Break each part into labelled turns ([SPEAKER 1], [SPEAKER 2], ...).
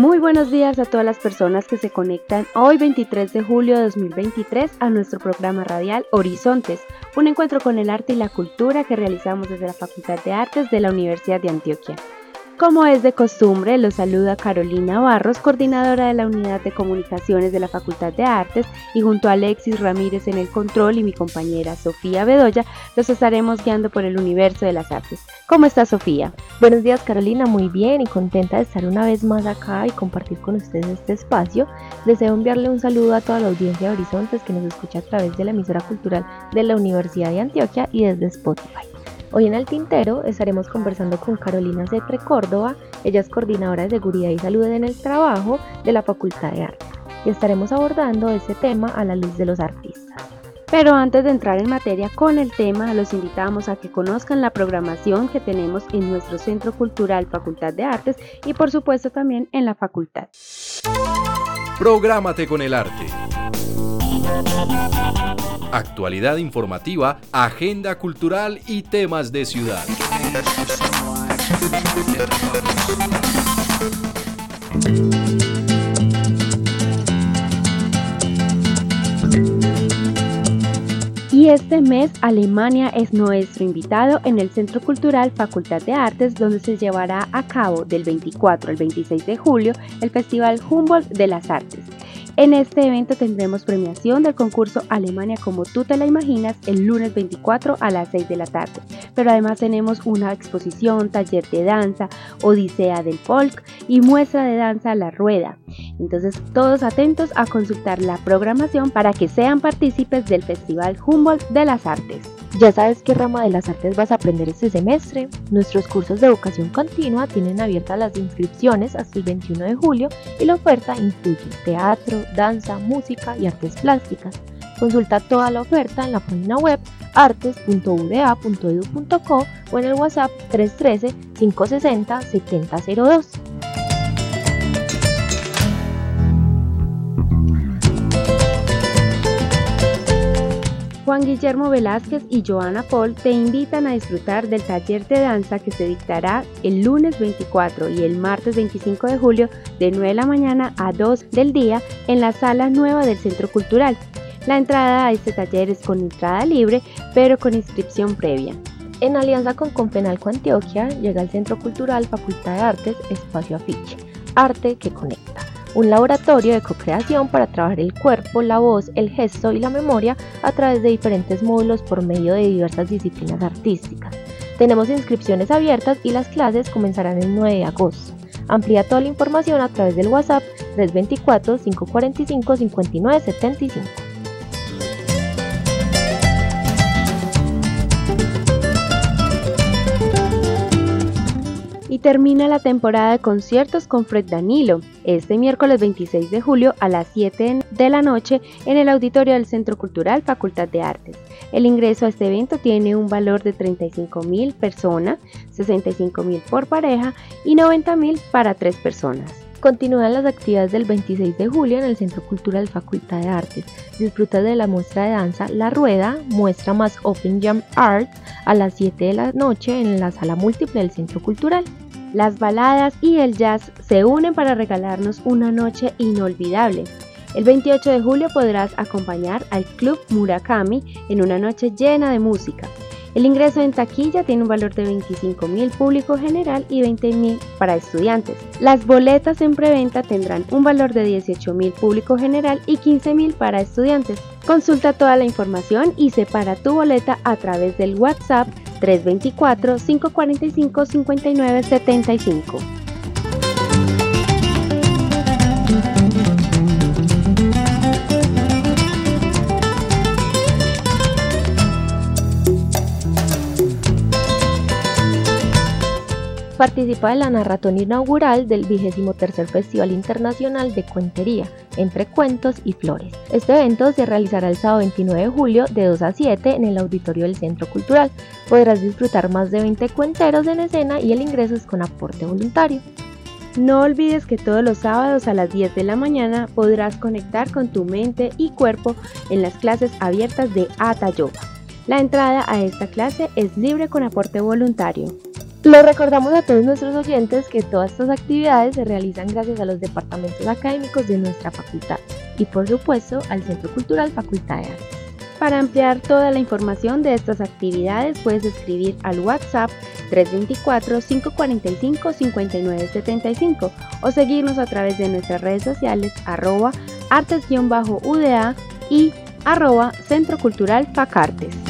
[SPEAKER 1] Muy buenos días a todas las personas que se conectan hoy 23 de julio de 2023 a nuestro programa radial Horizontes, un encuentro con el arte y la cultura que realizamos desde la Facultad de Artes de la Universidad de Antioquia. Como es de costumbre, los saluda Carolina Barros, coordinadora de la Unidad de Comunicaciones de la Facultad de Artes, y junto a Alexis Ramírez en el control y mi compañera Sofía Bedoya, los estaremos guiando por el universo de las artes. ¿Cómo está Sofía?
[SPEAKER 2] Buenos días Carolina, muy bien y contenta de estar una vez más acá y compartir con ustedes este espacio. Deseo enviarle un saludo a toda la audiencia de Horizontes que nos escucha a través de la emisora cultural de la Universidad de Antioquia y desde Spotify. Hoy en el Tintero estaremos conversando con Carolina Cetre Córdoba, ella es coordinadora de Seguridad y Salud en el Trabajo de la Facultad de Arte, y estaremos abordando ese tema a la luz de los artistas.
[SPEAKER 1] Pero antes de entrar en materia con el tema, los invitamos a que conozcan la programación que tenemos en nuestro Centro Cultural Facultad de Artes y por supuesto también en la facultad.
[SPEAKER 3] Prográmate con el arte. Actualidad informativa, agenda cultural y temas de ciudad.
[SPEAKER 1] Y este mes Alemania es nuestro invitado en el Centro Cultural Facultad de Artes, donde se llevará a cabo del 24 al 26 de julio el Festival Humboldt de las Artes. En este evento tendremos premiación del concurso Alemania como tú te la imaginas el lunes 24 a las 6 de la tarde. Pero además tenemos una exposición, taller de danza, Odisea del Folk y muestra de danza La Rueda. Entonces todos atentos a consultar la programación para que sean partícipes del Festival Humboldt de las Artes.
[SPEAKER 2] ¿Ya sabes qué rama de las artes vas a aprender este semestre? Nuestros cursos de educación continua tienen abiertas las inscripciones hasta el 21 de julio y la oferta incluye teatro, danza, música y artes plásticas. Consulta toda la oferta en la página web artes.uda.edu.co o en el WhatsApp 313-560-7002.
[SPEAKER 1] Juan Guillermo Velázquez y Joana Paul te invitan a disfrutar del taller de danza que se dictará el lunes 24 y el martes 25 de julio de 9 de la mañana a 2 del día en la sala nueva del Centro Cultural. La entrada a este taller es con entrada libre, pero con inscripción previa.
[SPEAKER 2] En alianza con Confenalco Antioquia llega al Centro Cultural Facultad de Artes Espacio Afiche, arte que conecta un laboratorio de co-creación para trabajar el cuerpo, la voz, el gesto y la memoria a través de diferentes módulos por medio de diversas disciplinas artísticas. Tenemos inscripciones abiertas y las clases comenzarán el 9 de agosto. Amplía toda la información a través del WhatsApp 324-545-5975.
[SPEAKER 1] Y termina la temporada de conciertos con Fred Danilo, este miércoles 26 de julio a las 7 de la noche en el auditorio del Centro Cultural Facultad de Artes. El ingreso a este evento tiene un valor de 35 mil personas, 65 mil por pareja y 90 mil para tres personas.
[SPEAKER 2] Continúan las actividades del 26 de julio en el Centro Cultural Facultad de Artes. Disfruta de la muestra de danza La Rueda, muestra más Open Jam Art a las 7 de la noche en la sala múltiple del Centro Cultural.
[SPEAKER 1] Las baladas y el jazz se unen para regalarnos una noche inolvidable. El 28 de julio podrás acompañar al Club Murakami en una noche llena de música. El ingreso en taquilla tiene un valor de 25 mil público general y 20 mil para estudiantes. Las boletas en preventa tendrán un valor de 18 mil público general y 15 mil para estudiantes. Consulta toda la información y separa tu boleta a través del WhatsApp 324-545-5975.
[SPEAKER 2] Participa en la narratón inaugural del 23 Festival Internacional de Cuentería, entre cuentos y flores. Este evento se realizará el sábado 29 de julio de 2 a 7 en el auditorio del Centro Cultural. Podrás disfrutar más de 20 cuenteros en escena y el ingreso es con aporte voluntario.
[SPEAKER 1] No olvides que todos los sábados a las 10 de la mañana podrás conectar con tu mente y cuerpo en las clases abiertas de Ata Yoga. La entrada a esta clase es libre con aporte voluntario.
[SPEAKER 2] Lo recordamos a todos nuestros oyentes que todas estas actividades se realizan gracias a los departamentos académicos de nuestra facultad y por supuesto al Centro Cultural Facultad de Artes.
[SPEAKER 1] Para ampliar toda la información de estas actividades puedes escribir al WhatsApp 324-545-5975 o seguirnos a través de nuestras redes sociales arroba artes-uda y arroba Centro Cultural Facartes.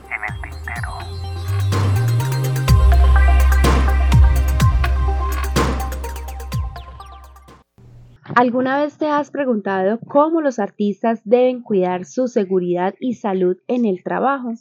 [SPEAKER 1] ¿Alguna vez te has preguntado cómo los artistas deben cuidar su seguridad y salud en el trabajo?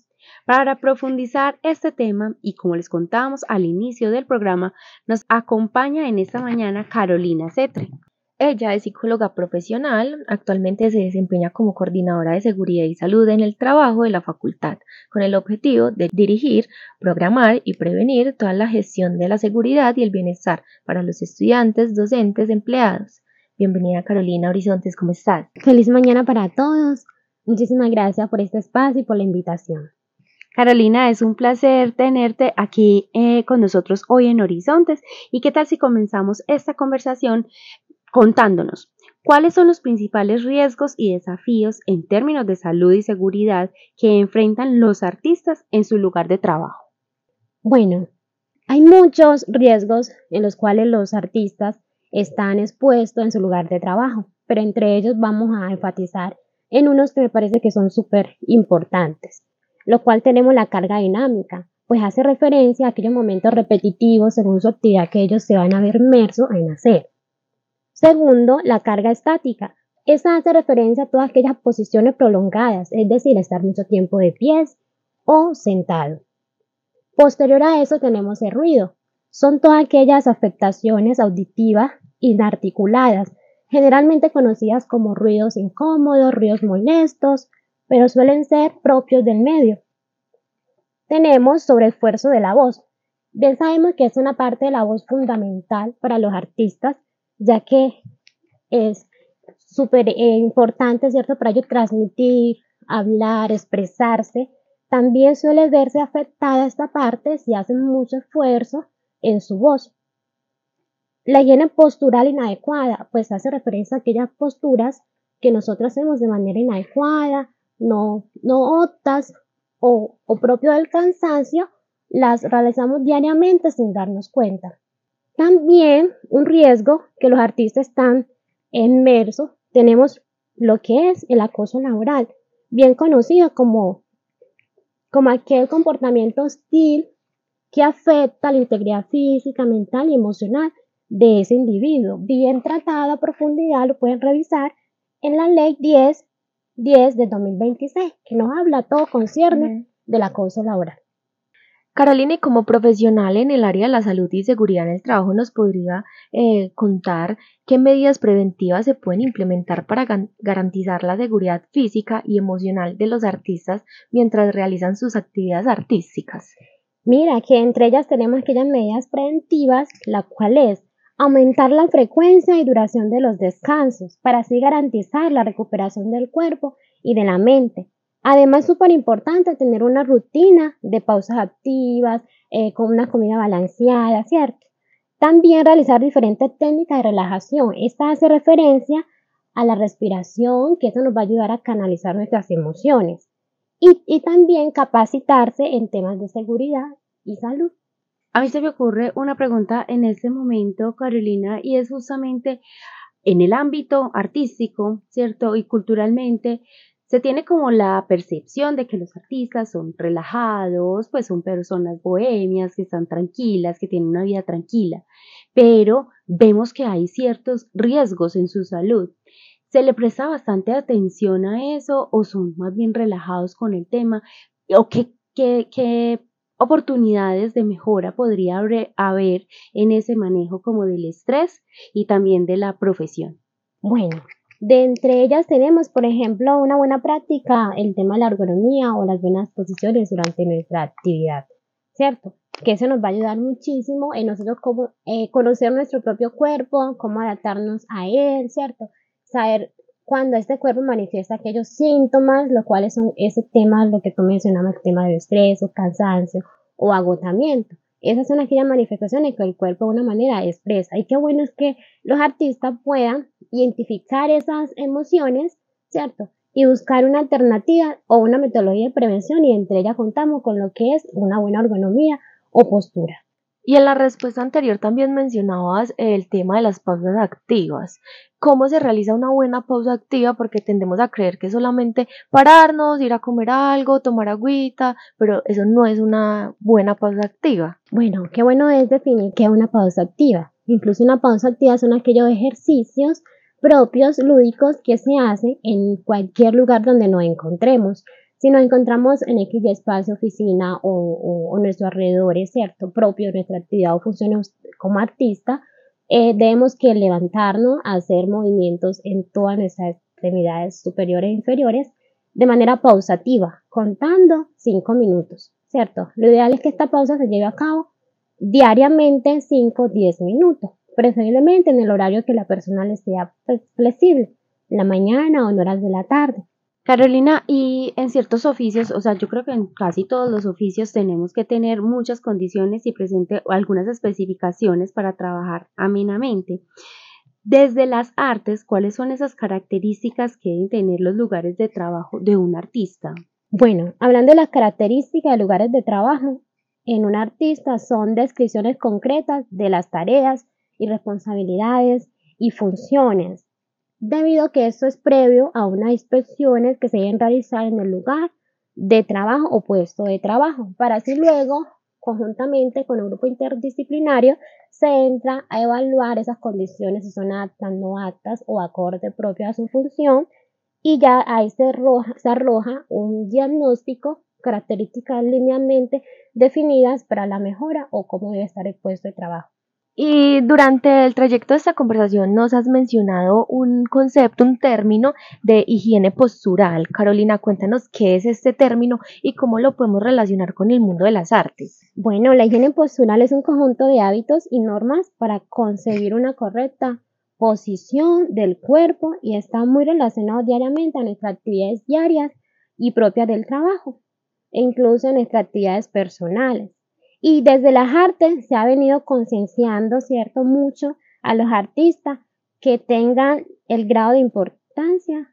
[SPEAKER 1] Para profundizar este tema y como les contábamos al inicio del programa, nos acompaña en esta mañana Carolina Cetre.
[SPEAKER 2] Ella es psicóloga profesional, actualmente se desempeña como coordinadora de seguridad y salud en el trabajo de la facultad, con el objetivo de dirigir, programar y prevenir toda la gestión de la seguridad y el bienestar para los estudiantes, docentes, empleados. Bienvenida Carolina Horizontes, ¿cómo estás?
[SPEAKER 4] Feliz mañana para todos. Muchísimas gracias por este espacio y por la invitación.
[SPEAKER 1] Carolina, es un placer tenerte aquí eh, con nosotros hoy en Horizontes. ¿Y qué tal si comenzamos esta conversación contándonos cuáles son los principales riesgos y desafíos en términos de salud y seguridad que enfrentan los artistas en su lugar de trabajo?
[SPEAKER 4] Bueno, hay muchos riesgos en los cuales los artistas están expuestos en su lugar de trabajo, pero entre ellos vamos a enfatizar en unos que me parece que son súper importantes, lo cual tenemos la carga dinámica, pues hace referencia a aquellos momentos repetitivos según su actividad que ellos se van a ver inmersos en hacer. Segundo, la carga estática. Esta hace referencia a todas aquellas posiciones prolongadas, es decir, estar mucho tiempo de pies o sentado. Posterior a eso tenemos el ruido. Son todas aquellas afectaciones auditivas inarticuladas, generalmente conocidas como ruidos incómodos, ruidos molestos, pero suelen ser propios del medio. Tenemos sobre esfuerzo de la voz. Bien sabemos que es una parte de la voz fundamental para los artistas, ya que es súper eh, importante, ¿cierto?, para ellos transmitir, hablar, expresarse. También suele verse afectada esta parte si hacen mucho esfuerzo en su voz. La higiene postural inadecuada, pues hace referencia a aquellas posturas que nosotros hacemos de manera inadecuada, no, no optas o, propio del cansancio, las realizamos diariamente sin darnos cuenta. También un riesgo que los artistas están inmersos, tenemos lo que es el acoso laboral, bien conocido como, como aquel comportamiento hostil que afecta la integridad física, mental y emocional de ese individuo. Bien tratado a profundidad lo pueden revisar en la ley 10, 10 de 2026, que nos habla todo concierne del acoso laboral.
[SPEAKER 2] Carolina, y como profesional en el área de la salud y seguridad en el trabajo, ¿nos podría eh, contar qué medidas preventivas se pueden implementar para garantizar la seguridad física y emocional de los artistas mientras realizan sus actividades artísticas?
[SPEAKER 4] Mira, que entre ellas tenemos aquellas medidas preventivas, la cual es aumentar la frecuencia y duración de los descansos para así garantizar la recuperación del cuerpo y de la mente. Además, súper importante tener una rutina de pausas activas, eh, con una comida balanceada, ¿cierto? También realizar diferentes técnicas de relajación. Esta hace referencia a la respiración, que eso nos va a ayudar a canalizar nuestras emociones. Y, y también capacitarse en temas de seguridad y salud.
[SPEAKER 1] A mí se me ocurre una pregunta en este momento, Carolina, y es justamente en el ámbito artístico, ¿cierto? Y culturalmente, se tiene como la percepción de que los artistas son relajados, pues son personas bohemias, que están tranquilas, que tienen una vida tranquila, pero vemos que hay ciertos riesgos en su salud. ¿Se le presta bastante atención a eso o son más bien relajados con el tema? ¿O qué, qué, qué oportunidades de mejora podría haber en ese manejo como del estrés y también de la profesión?
[SPEAKER 4] Bueno, de entre ellas tenemos, por ejemplo, una buena práctica, el tema de la ergonomía o las buenas posiciones durante nuestra actividad, ¿cierto? Que eso nos va a ayudar muchísimo en nosotros como, eh, conocer nuestro propio cuerpo, cómo adaptarnos a él, ¿cierto? Saber cuando este cuerpo manifiesta aquellos síntomas, los cuales son ese tema, lo que tú mencionabas, el tema de estrés o cansancio o agotamiento. Esas son aquellas manifestaciones que el cuerpo de una manera expresa. Y qué bueno es que los artistas puedan identificar esas emociones, ¿cierto? Y buscar una alternativa o una metodología de prevención y entre ellas contamos con lo que es una buena ergonomía o postura.
[SPEAKER 2] Y en la respuesta anterior también mencionabas el tema de las pausas activas. ¿Cómo se realiza una buena pausa activa? Porque tendemos a creer que solamente pararnos, ir a comer algo, tomar agüita, pero eso no es una buena pausa activa.
[SPEAKER 4] Bueno, qué bueno es definir qué es una pausa activa. Incluso una pausa activa son aquellos ejercicios propios lúdicos que se hacen en cualquier lugar donde nos encontremos. Si nos encontramos en X espacio, oficina o, o, nuestro alrededor es cierto, propio, nuestra actividad o funciones como artista, eh, debemos que levantarnos, hacer movimientos en todas nuestras extremidades superiores e inferiores de manera pausativa, contando 5 minutos, ¿cierto? Lo ideal es que esta pausa se lleve a cabo diariamente 5 o 10 minutos, preferiblemente en el horario que la persona le sea flexible, en la mañana o en horas de la tarde.
[SPEAKER 1] Carolina, y en ciertos oficios, o sea, yo creo que en casi todos los oficios tenemos que tener muchas condiciones y presente algunas especificaciones para trabajar amenamente. Desde las artes, ¿cuáles son esas características que deben tener los lugares de trabajo de un artista?
[SPEAKER 4] Bueno, hablando de las características de lugares de trabajo, en un artista son descripciones concretas de las tareas y responsabilidades y funciones debido a que esto es previo a unas inspecciones que se deben realizar en el lugar de trabajo o puesto de trabajo, para así luego, conjuntamente con el grupo interdisciplinario, se entra a evaluar esas condiciones si son aptas, no aptas o acorde propio a su función y ya ahí se arroja, se arroja un diagnóstico, características linealmente definidas para la mejora o cómo debe estar el puesto de trabajo.
[SPEAKER 2] Y durante el trayecto de esta conversación nos has mencionado un concepto, un término de higiene postural. Carolina, cuéntanos qué es este término y cómo lo podemos relacionar con el mundo de las artes.
[SPEAKER 4] Bueno, la higiene postural es un conjunto de hábitos y normas para concebir una correcta posición del cuerpo y está muy relacionado diariamente a nuestras actividades diarias y propias del trabajo e incluso en nuestras actividades personales. Y desde las artes se ha venido concienciando, ¿cierto?, mucho a los artistas que tengan el grado de importancia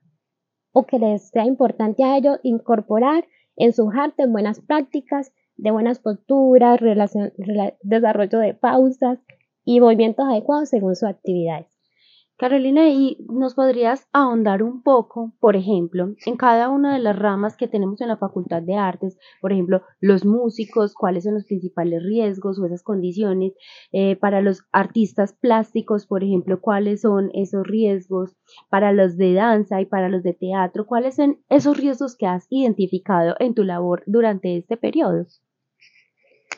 [SPEAKER 4] o que les sea importante a ellos incorporar en sus artes buenas prácticas de buenas posturas, desarrollo de pausas y movimientos adecuados según sus actividades.
[SPEAKER 1] Carolina, ¿y nos podrías ahondar un poco, por ejemplo, en cada una de las ramas que tenemos en la Facultad de Artes? Por ejemplo, los músicos, cuáles son los principales riesgos o esas condiciones. Eh, para los artistas plásticos, por ejemplo, cuáles son esos riesgos. Para los de danza y para los de teatro, cuáles son esos riesgos que has identificado en tu labor durante este periodo.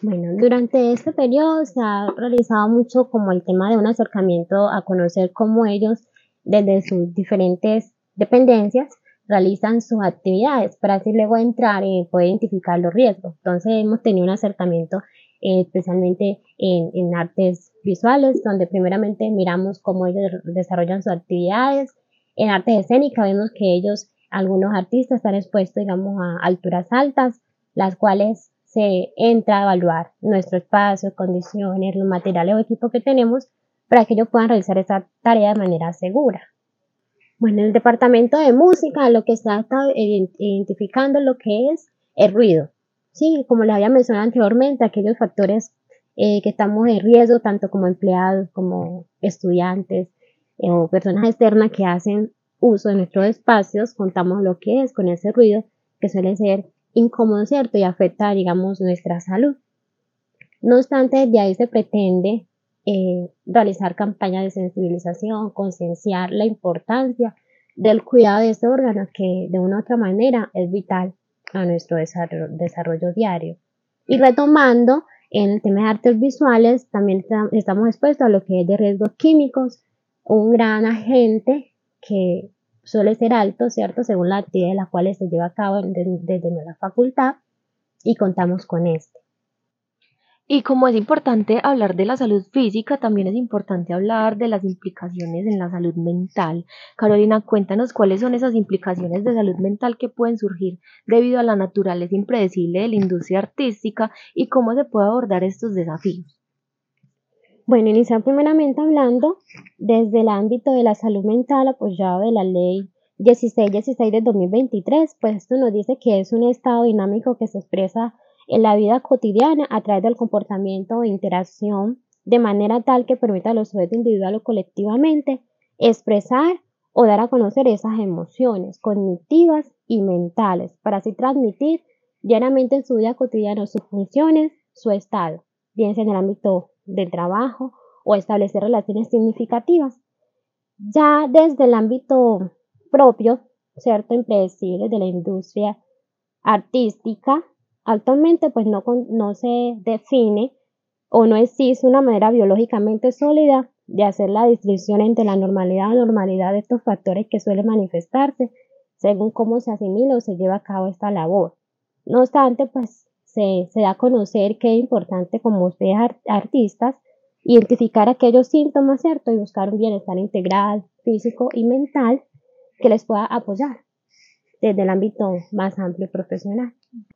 [SPEAKER 4] Bueno, durante este periodo se ha realizado mucho como el tema de un acercamiento a conocer cómo ellos desde sus diferentes dependencias realizan sus actividades para así luego entrar y poder identificar los riesgos. Entonces hemos tenido un acercamiento eh, especialmente en, en, artes visuales, donde primeramente miramos cómo ellos desarrollan sus actividades. En artes escénicas vemos que ellos, algunos artistas, están expuestos, digamos, a alturas altas, las cuales se entra a evaluar nuestro espacio, condiciones, los materiales o equipos que tenemos para que ellos puedan realizar esa tarea de manera segura. Bueno, el departamento de música lo que está, identificando lo que es el ruido. Sí, como les había mencionado anteriormente, aquellos factores eh, que estamos en riesgo, tanto como empleados, como estudiantes eh, o personas externas que hacen uso de nuestros espacios, contamos lo que es con ese ruido que suele ser incómodo, ¿cierto? Y afecta, digamos, nuestra salud. No obstante, de ahí se pretende eh, realizar campañas de sensibilización, concienciar la importancia del cuidado de este órgano que de una u otra manera es vital a nuestro desarrollo, diario. Y retomando, en el tema de artes visuales también estamos expuestos a lo que es de riesgos químicos, un gran agente que suele ser alto, ¿cierto? Según la actividad de la cual se lleva a cabo desde nuestra facultad y contamos con este.
[SPEAKER 2] Y como es importante hablar de la salud física, también es importante hablar de las implicaciones en la salud mental. Carolina, cuéntanos cuáles son esas implicaciones de salud mental que pueden surgir debido a la naturaleza impredecible de la industria artística y cómo se puede abordar estos desafíos.
[SPEAKER 4] Bueno, iniciar primeramente hablando desde el ámbito de la salud mental apoyado de la ley 1616 de 2023, pues esto nos dice que es un estado dinámico que se expresa en la vida cotidiana a través del comportamiento e interacción de manera tal que permita a los sujetos individual o colectivamente expresar o dar a conocer esas emociones cognitivas y mentales para así transmitir diariamente en su vida cotidiana sus funciones, su estado, bien sea en el ámbito del trabajo o establecer relaciones significativas. Ya desde el ámbito propio, cierto, impredecible de la industria artística, Actualmente pues no, no se define o no existe una manera biológicamente sólida de hacer la distinción entre la normalidad o anormalidad de estos factores que suelen manifestarse según cómo se asimila o se lleva a cabo esta labor. No obstante, pues se, da a conocer que es importante como ustedes artistas identificar aquellos síntomas, ¿cierto? Y buscar un bienestar integral, físico y mental que les pueda apoyar desde el ámbito más amplio y profesional.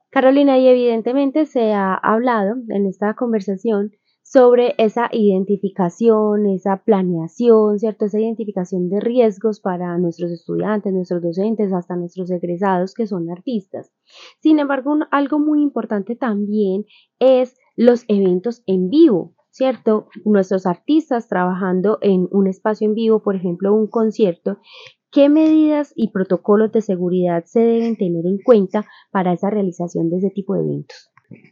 [SPEAKER 1] Carolina, y evidentemente se ha hablado en esta conversación sobre esa identificación, esa planeación, ¿cierto? Esa identificación de riesgos para nuestros estudiantes, nuestros docentes, hasta nuestros egresados que son artistas. Sin embargo, algo muy importante también es los eventos en vivo, ¿cierto? Nuestros artistas trabajando en un espacio en vivo, por ejemplo, un concierto, ¿Qué medidas y protocolos de seguridad se deben tener en cuenta para esa realización de ese tipo de eventos?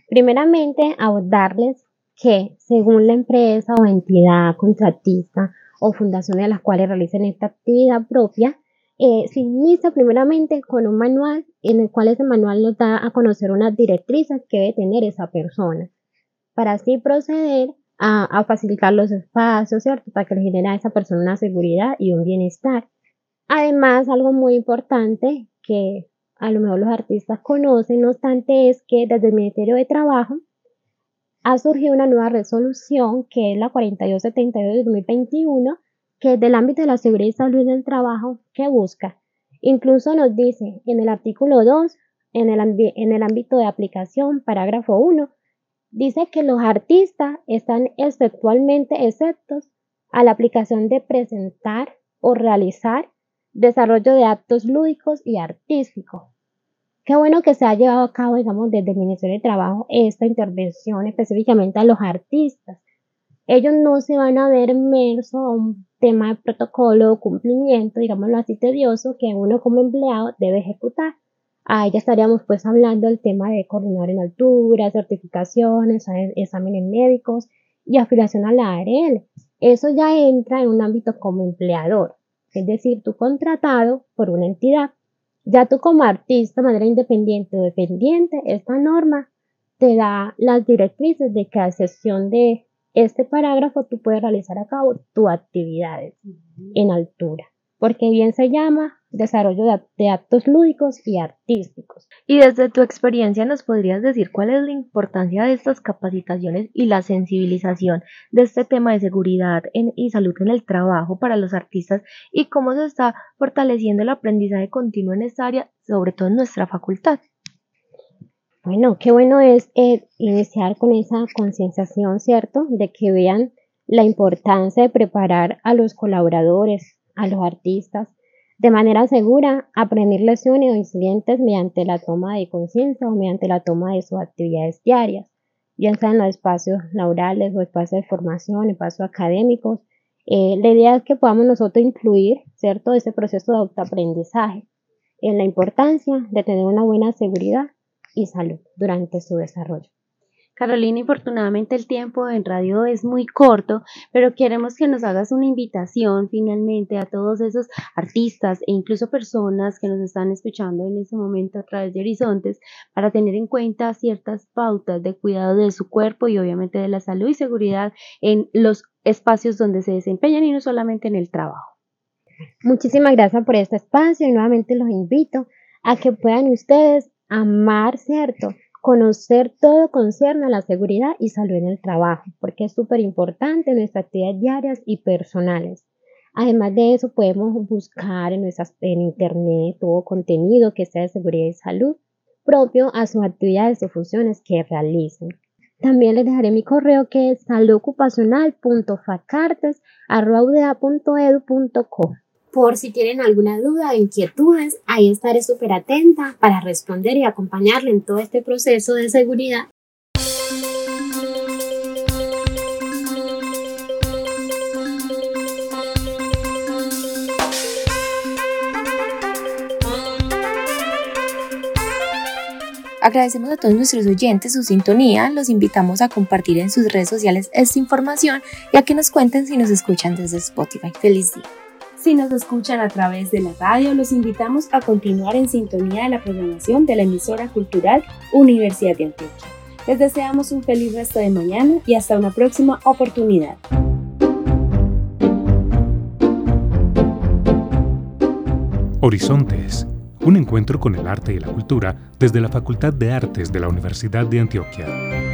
[SPEAKER 4] Primeramente, abordarles que según la empresa o entidad contratista o fundación de las cuales realicen esta actividad propia, eh, se inicia primeramente con un manual en el cual ese manual nos da a conocer unas directrices que debe tener esa persona para así proceder a, a facilitar los espacios, ¿cierto? Para que le genere a esa persona una seguridad y un bienestar. Además, algo muy importante que a lo mejor los artistas conocen, no obstante, es que desde el Ministerio de Trabajo ha surgido una nueva resolución que es la 4272 de 2021, que es del ámbito de la seguridad y salud del trabajo, que busca. Incluso nos dice en el artículo 2, en el, ámbito de aplicación, parágrafo 1, dice que los artistas están exceptualmente exceptos a la aplicación de presentar o realizar desarrollo de actos lúdicos y artísticos. Qué bueno que se ha llevado a cabo, digamos, desde el Ministerio de Trabajo esta intervención específicamente a los artistas. Ellos no se van a ver inmersos a un tema de protocolo o cumplimiento, digámoslo así, tedioso que uno como empleado debe ejecutar. Ahí ya estaríamos pues hablando del tema de coordinar en altura, certificaciones, exámenes médicos y afiliación a la ARL. Eso ya entra en un ámbito como empleador es decir, tú contratado por una entidad. Ya tú como artista de manera independiente o dependiente, esta norma te da las directrices de que a excepción de este parágrafo tú puedes realizar a cabo tus actividades en altura, porque bien se llama desarrollo de, actos lúdicos y artísticos.
[SPEAKER 2] Y desde tu experiencia nos podrías decir cuál es la importancia de estas capacitaciones y la sensibilización de este tema de seguridad y salud en el trabajo para los artistas y cómo se está fortaleciendo el aprendizaje continuo en esta área, sobre todo en nuestra facultad.
[SPEAKER 4] Bueno, qué bueno es eh, iniciar con esa concienciación, ¿cierto? De que vean la importancia de preparar a los colaboradores, a los artistas, de manera segura a prevenir lesiones o incidentes mediante la toma de conciencia o mediante la toma de sus actividades diarias, ya sea en los espacios laborales o espacios de formación, espacios académicos. Eh, la idea es que podamos nosotros incluir, ¿cierto?, ese proceso de autoaprendizaje en la importancia de tener una buena seguridad y salud durante su desarrollo.
[SPEAKER 1] Carolina, infortunadamente el tiempo en radio es muy corto, pero queremos que nos hagas una invitación finalmente a todos esos artistas e incluso personas que nos están escuchando en este momento a través de Horizontes para tener en cuenta ciertas pautas de cuidado de su cuerpo y obviamente de la salud y seguridad en los espacios donde se desempeñan y no solamente en el trabajo.
[SPEAKER 4] Muchísimas gracias por este espacio y nuevamente los invito a que puedan ustedes amar, ¿cierto? Conocer todo concierne a la seguridad y salud en el trabajo, porque es súper importante en nuestras actividades diarias y personales. Además de eso, podemos buscar en, nuestras, en Internet todo contenido que sea de seguridad y salud propio a sus actividades o funciones que realicen. También les dejaré mi correo que es saludocupacional.facartes.udea.edu.co por si tienen alguna duda o inquietudes, ahí estaré súper atenta para responder y acompañarle en todo este proceso de seguridad.
[SPEAKER 2] Agradecemos a todos nuestros oyentes su sintonía, los invitamos a compartir en sus redes sociales esta información y a que nos cuenten si nos escuchan desde Spotify. Feliz día.
[SPEAKER 1] Si nos escuchan a través de la radio, los invitamos a continuar en sintonía de la programación de la emisora cultural Universidad de Antioquia. Les deseamos un feliz resto de mañana y hasta una próxima oportunidad.
[SPEAKER 5] Horizontes, un encuentro con el arte y la cultura desde la Facultad de Artes de la Universidad de Antioquia.